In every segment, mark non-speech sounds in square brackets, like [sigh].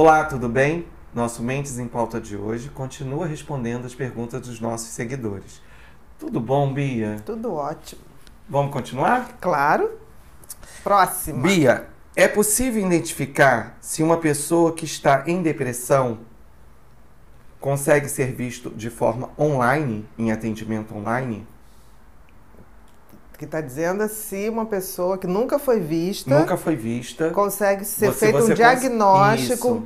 Olá, tudo bem? Nosso Mentes em Pauta de hoje continua respondendo as perguntas dos nossos seguidores. Tudo bom, Bia? Tudo ótimo. Vamos continuar? Claro. Próxima. Bia, é possível identificar se uma pessoa que está em depressão consegue ser visto de forma online, em atendimento online? Que está dizendo é se uma pessoa que nunca foi vista. Nunca foi vista. Consegue ser você, feito você um diagnóstico.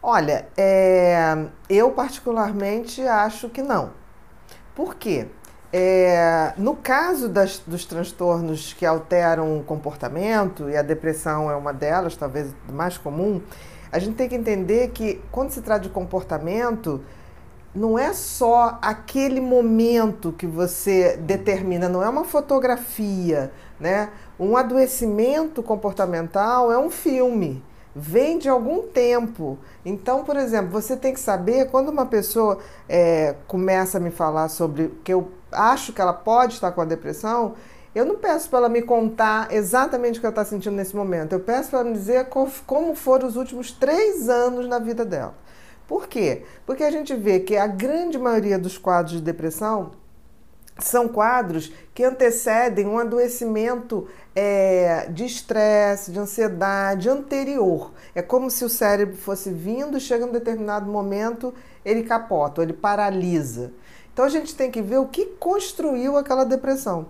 Olha, é, eu particularmente acho que não. Por quê? É, no caso das, dos transtornos que alteram o comportamento, e a depressão é uma delas, talvez mais comum, a gente tem que entender que quando se trata de comportamento, não é só aquele momento que você determina, não é uma fotografia, né? Um adoecimento comportamental é um filme, vem de algum tempo. Então, por exemplo, você tem que saber quando uma pessoa é, começa a me falar sobre que eu acho que ela pode estar com a depressão, eu não peço para ela me contar exatamente o que ela está sentindo nesse momento. Eu peço para ela me dizer como foram os últimos três anos na vida dela. Por quê? Porque a gente vê que a grande maioria dos quadros de depressão são quadros que antecedem um adoecimento é, de estresse, de ansiedade anterior. É como se o cérebro fosse vindo chega um determinado momento, ele capota, ele paralisa. Então a gente tem que ver o que construiu aquela depressão,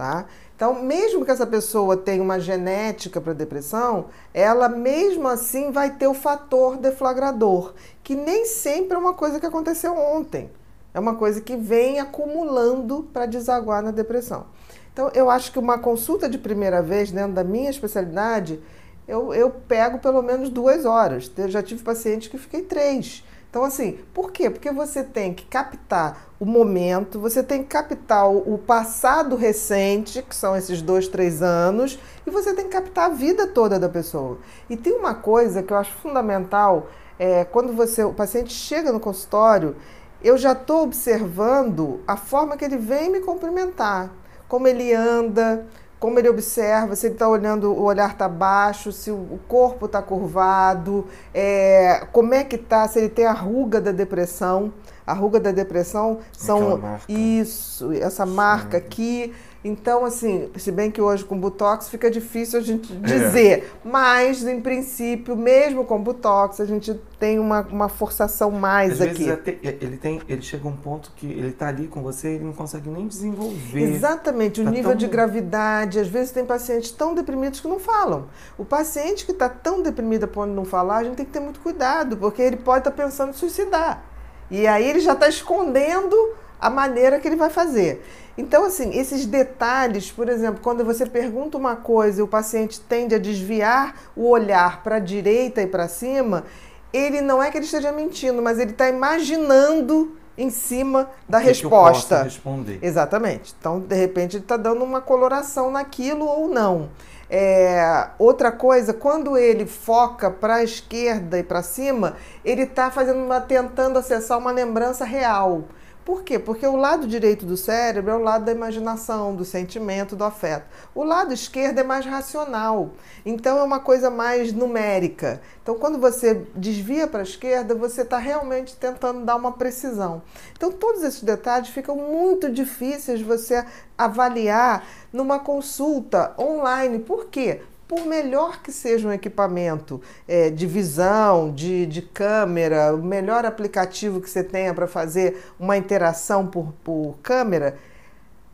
tá? Então, mesmo que essa pessoa tenha uma genética para depressão, ela mesmo assim vai ter o fator deflagrador, que nem sempre é uma coisa que aconteceu ontem. É uma coisa que vem acumulando para desaguar na depressão. Então, eu acho que uma consulta de primeira vez, dentro da minha especialidade, eu, eu pego pelo menos duas horas. Eu já tive pacientes que fiquei três. Então, assim, por quê? Porque você tem que captar o momento, você tem que captar o passado recente, que são esses dois, três anos, e você tem que captar a vida toda da pessoa. E tem uma coisa que eu acho fundamental, é, quando você, o paciente chega no consultório, eu já estou observando a forma que ele vem me cumprimentar, como ele anda, como ele observa, se ele está olhando, o olhar está baixo, se o corpo está curvado, é, como é que está, se ele tem a ruga da depressão. A ruga da depressão são isso, essa marca aqui então, assim, se bem que hoje com Botox fica difícil a gente dizer, é. mas em princípio, mesmo com Botox, a gente tem uma, uma forçação mais Às aqui. Vezes ele, tem, ele chega a um ponto que ele está ali com você e ele não consegue nem desenvolver. Exatamente, o tá nível tão... de gravidade. Às vezes tem pacientes tão deprimidos que não falam. O paciente que está tão deprimido a ponto de não falar, a gente tem que ter muito cuidado, porque ele pode estar tá pensando em suicidar. E aí ele já está escondendo a maneira que ele vai fazer. Então, assim, esses detalhes, por exemplo, quando você pergunta uma coisa e o paciente tende a desviar o olhar para a direita e para cima, ele não é que ele esteja mentindo, mas ele está imaginando em cima da que resposta. Que responder. Exatamente. Então, de repente, ele está dando uma coloração naquilo ou não. É, outra coisa, quando ele foca para a esquerda e para cima, ele está fazendo uma, tentando acessar uma lembrança real. Por quê? Porque o lado direito do cérebro é o lado da imaginação, do sentimento, do afeto. O lado esquerdo é mais racional. Então é uma coisa mais numérica. Então quando você desvia para a esquerda, você está realmente tentando dar uma precisão. Então todos esses detalhes ficam muito difíceis você avaliar numa consulta online. Por quê? Por melhor que seja um equipamento é, de visão, de, de câmera, o melhor aplicativo que você tenha para fazer uma interação por, por câmera,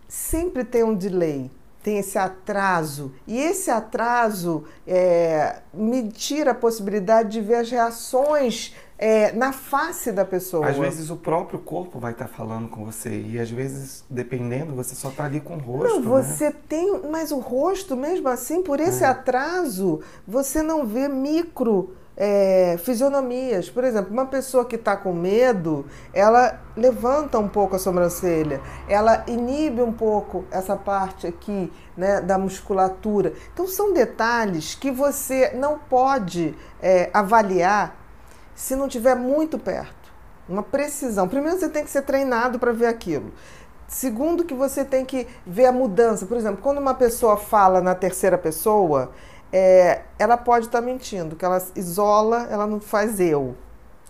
sempre tem um delay, tem esse atraso. E esse atraso é, me tira a possibilidade de ver as reações é, na face da pessoa. Às vezes o próprio corpo vai estar tá falando com você e às vezes, dependendo, você só está ali com o rosto. Não, você né? tem, mas o rosto, mesmo assim, por esse é. atraso, você não vê micro é, fisionomias. Por exemplo, uma pessoa que está com medo, ela levanta um pouco a sobrancelha, ela inibe um pouco essa parte aqui né, da musculatura. Então, são detalhes que você não pode é, avaliar se não tiver muito perto. Uma precisão. Primeiro, você tem que ser treinado para ver aquilo. Segundo, que você tem que ver a mudança. Por exemplo, quando uma pessoa fala na terceira pessoa, é, ela pode estar tá mentindo, que ela isola, ela não faz eu.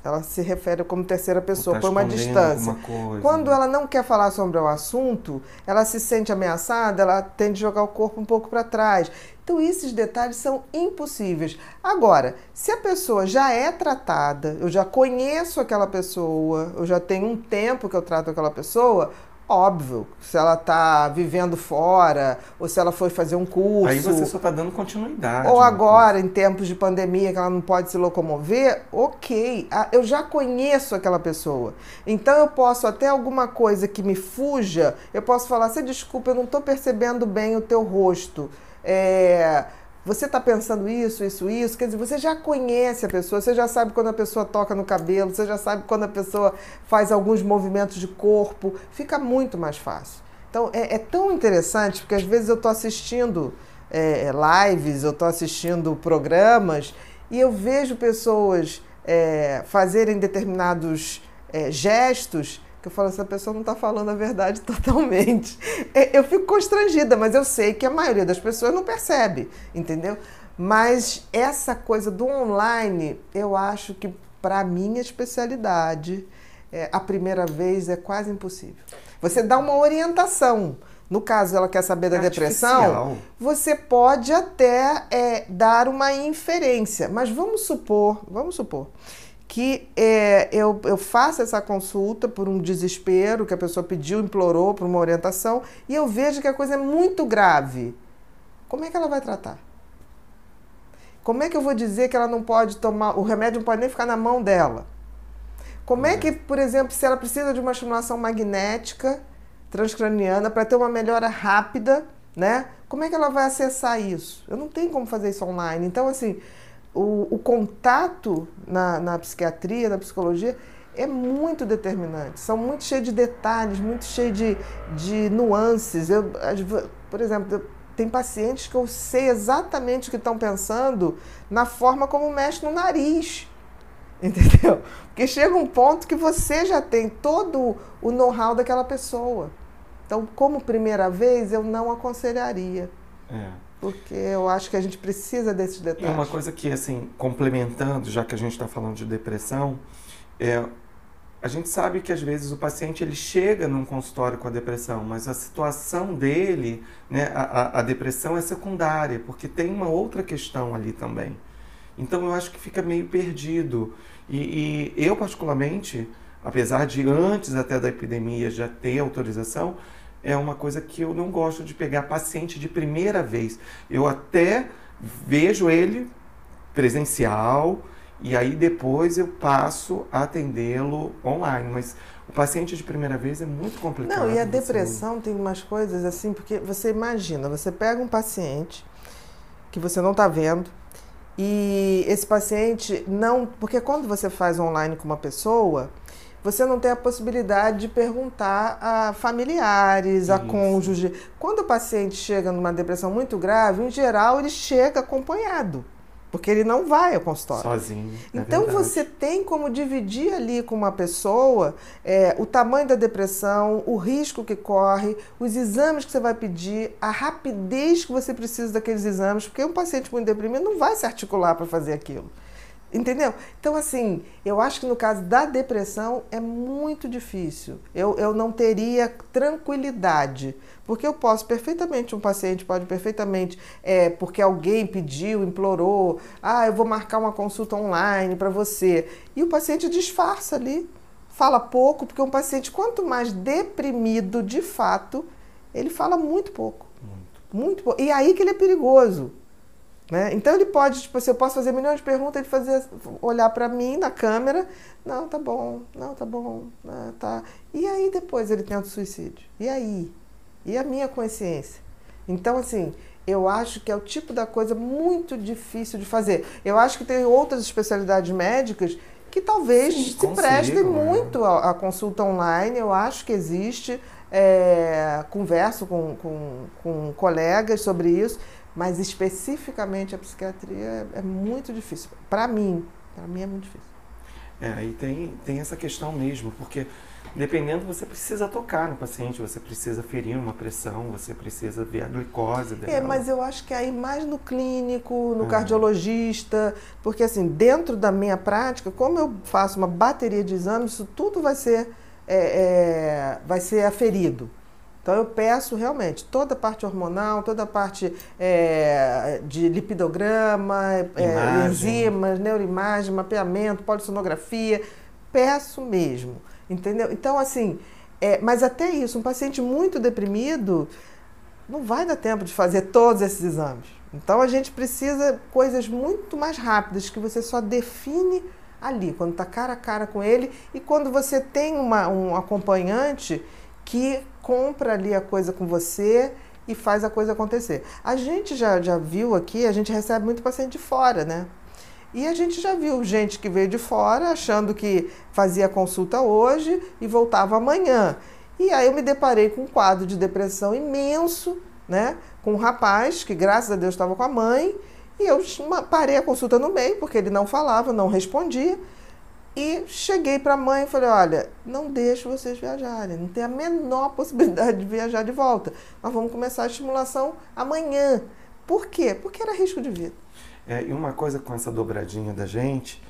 Ela se refere como terceira pessoa, tá por uma distância. Quando ela não quer falar sobre o assunto, ela se sente ameaçada, ela tende a jogar o corpo um pouco para trás. Então, esses detalhes são impossíveis. Agora, se a pessoa já é tratada, eu já conheço aquela pessoa, eu já tenho um tempo que eu trato aquela pessoa, Óbvio, se ela está vivendo fora, ou se ela foi fazer um curso. Aí você só está dando continuidade. Ou agora, em tempos de pandemia, que ela não pode se locomover, ok. Ah, eu já conheço aquela pessoa. Então eu posso, até alguma coisa que me fuja, eu posso falar: você desculpa, eu não estou percebendo bem o teu rosto. É você está pensando isso, isso, isso. Quer dizer, você já conhece a pessoa, você já sabe quando a pessoa toca no cabelo, você já sabe quando a pessoa faz alguns movimentos de corpo. Fica muito mais fácil. Então, é, é tão interessante, porque às vezes eu estou assistindo é, lives, eu estou assistindo programas e eu vejo pessoas é, fazerem determinados é, gestos eu falo, essa pessoa não está falando a verdade [laughs] totalmente. É, eu fico constrangida, mas eu sei que a maioria das pessoas não percebe, entendeu? Mas essa coisa do online, eu acho que para minha especialidade, é, a primeira vez é quase impossível. Você dá uma orientação. No caso, ela quer saber da é depressão, você pode até é, dar uma inferência. Mas vamos supor, vamos supor que é, eu, eu faço essa consulta por um desespero que a pessoa pediu, implorou por uma orientação, e eu vejo que a coisa é muito grave. Como é que ela vai tratar? Como é que eu vou dizer que ela não pode tomar, o remédio não pode nem ficar na mão dela? Como é que, por exemplo, se ela precisa de uma estimulação magnética transcraniana para ter uma melhora rápida, né? Como é que ela vai acessar isso? Eu não tenho como fazer isso online. Então, assim, o, o contato na, na psiquiatria, na psicologia, é muito determinante. São muito cheios de detalhes, muito cheios de, de nuances. Eu, por exemplo, tem pacientes que eu sei exatamente o que estão pensando na forma como mexe no nariz. [laughs] Entendeu? Porque chega um ponto que você já tem todo o know-how daquela pessoa. Então, como primeira vez, eu não aconselharia. É porque eu acho que a gente precisa desses detalhes. E uma coisa que, assim, complementando, já que a gente está falando de depressão, é, a gente sabe que às vezes o paciente ele chega num consultório com a depressão, mas a situação dele, né, a, a depressão é secundária, porque tem uma outra questão ali também. Então eu acho que fica meio perdido. E, e eu, particularmente, apesar de antes até da epidemia já ter autorização, é uma coisa que eu não gosto de pegar paciente de primeira vez. Eu até vejo ele presencial e aí depois eu passo a atendê-lo online, mas o paciente de primeira vez é muito complicado. Não, e a depressão tem umas coisas assim, porque você imagina, você pega um paciente que você não está vendo, e esse paciente não. Porque quando você faz online com uma pessoa, você não tem a possibilidade de perguntar a familiares, Isso. a cônjuge. Quando o paciente chega numa depressão muito grave, em geral ele chega acompanhado. Porque ele não vai ao consultório. Sozinho. É então é você tem como dividir ali com uma pessoa é, o tamanho da depressão, o risco que corre, os exames que você vai pedir, a rapidez que você precisa daqueles exames, porque um paciente muito deprimido não vai se articular para fazer aquilo. Entendeu? Então, assim, eu acho que no caso da depressão é muito difícil. Eu, eu não teria tranquilidade. Porque eu posso perfeitamente, um paciente pode perfeitamente, é, porque alguém pediu, implorou, ah, eu vou marcar uma consulta online para você. E o paciente disfarça ali, fala pouco, porque um paciente, quanto mais deprimido de fato, ele fala muito pouco. Muito. Muito pouco. E aí que ele é perigoso. Né? Então ele pode, tipo assim, eu posso fazer milhões de perguntas, ele fazer, olhar para mim na câmera, não, tá bom, não, tá bom, não, tá. E aí depois ele tenta o suicídio. E aí? E a minha consciência? Então, assim, eu acho que é o tipo da coisa muito difícil de fazer. Eu acho que tem outras especialidades médicas que talvez Sim, se prestem né? muito à, consulta online. Eu acho que existe. É, converso com, com, com colegas sobre isso mas especificamente a psiquiatria é, é muito difícil. Para mim, para mim é muito difícil. É, aí tem, tem essa questão mesmo, porque dependendo, você precisa tocar no paciente, você precisa ferir uma pressão, você precisa ver a glicose dela. É, mas eu acho que aí mais no clínico, no cardiologista, porque assim, dentro da minha prática, como eu faço uma bateria de exames, isso tudo vai ser, é, é, vai ser aferido. Então eu peço realmente toda a parte hormonal, toda a parte é, de lipidograma, é, enzimas, neuroimagem, mapeamento, polissonografia, peço mesmo, entendeu? Então assim, é, mas até isso, um paciente muito deprimido não vai dar tempo de fazer todos esses exames. Então a gente precisa coisas muito mais rápidas que você só define ali, quando está cara a cara com ele e quando você tem uma, um acompanhante que compra ali a coisa com você e faz a coisa acontecer. A gente já, já viu aqui, a gente recebe muito paciente de fora, né? E a gente já viu gente que veio de fora achando que fazia consulta hoje e voltava amanhã. E aí eu me deparei com um quadro de depressão imenso, né? Com um rapaz que, graças a Deus, estava com a mãe. E eu parei a consulta no meio, porque ele não falava, não respondia. E cheguei para a mãe e falei: olha, não deixo vocês viajarem, não tem a menor [laughs] possibilidade de viajar de volta. Nós vamos começar a estimulação amanhã. Por quê? Porque era risco de vida. É, e uma coisa com essa dobradinha da gente,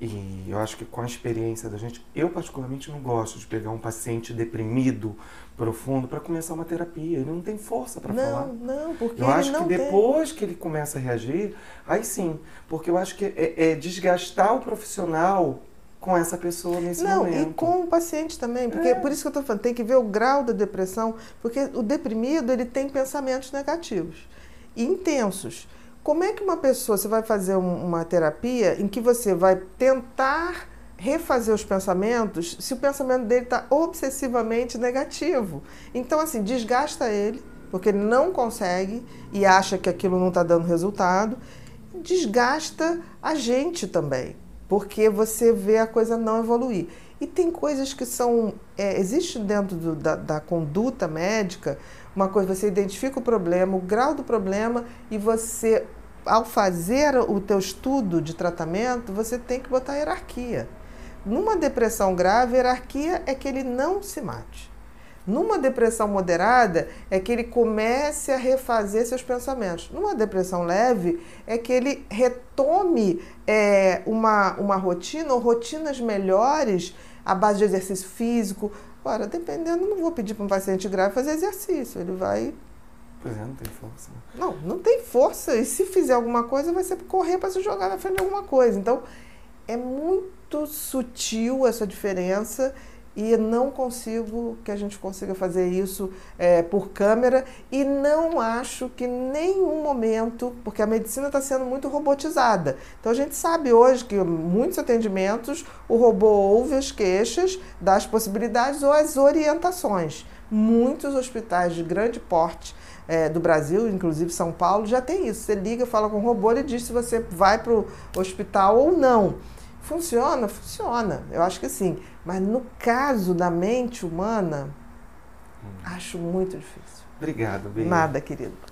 e eu acho que com a experiência da gente, eu particularmente não gosto de pegar um paciente deprimido, profundo, para começar uma terapia. Ele não tem força para falar. Não, não, porque eu acho que depois tem. que ele começa a reagir, aí sim, porque eu acho que é, é desgastar o profissional com essa pessoa nesse não, momento. Não, e com o paciente também, porque é. por isso que eu estou falando, tem que ver o grau da depressão, porque o deprimido ele tem pensamentos negativos e intensos. Como é que uma pessoa, você vai fazer uma terapia em que você vai tentar refazer os pensamentos se o pensamento dele está obsessivamente negativo? Então, assim, desgasta ele, porque ele não consegue e acha que aquilo não está dando resultado, desgasta a gente também porque você vê a coisa não evoluir. E tem coisas que são. É, existe dentro do, da, da conduta médica uma coisa, você identifica o problema, o grau do problema, e você, ao fazer o teu estudo de tratamento, você tem que botar hierarquia. Numa depressão grave, hierarquia é que ele não se mate. Numa depressão moderada, é que ele comece a refazer seus pensamentos. Numa depressão leve, é que ele retome é, uma, uma rotina ou rotinas melhores à base de exercício físico. Agora, dependendo, não vou pedir para um paciente grave fazer exercício. Ele vai. Pois é, não tem força. Né? Não, não tem força. E se fizer alguma coisa, vai ser correr para se jogar na frente de alguma coisa. Então, é muito sutil essa diferença e não consigo que a gente consiga fazer isso é, por câmera e não acho que nenhum momento, porque a medicina está sendo muito robotizada. Então a gente sabe hoje que muitos atendimentos o robô ouve as queixas, dá as possibilidades ou as orientações. Muitos hospitais de grande porte é, do Brasil, inclusive São Paulo, já tem isso. Você liga, fala com o robô, ele diz se você vai para o hospital ou não. Funciona? Funciona. Eu acho que sim. Mas no caso da mente humana, hum. acho muito difícil. Obrigado, Bia. Nada, querido.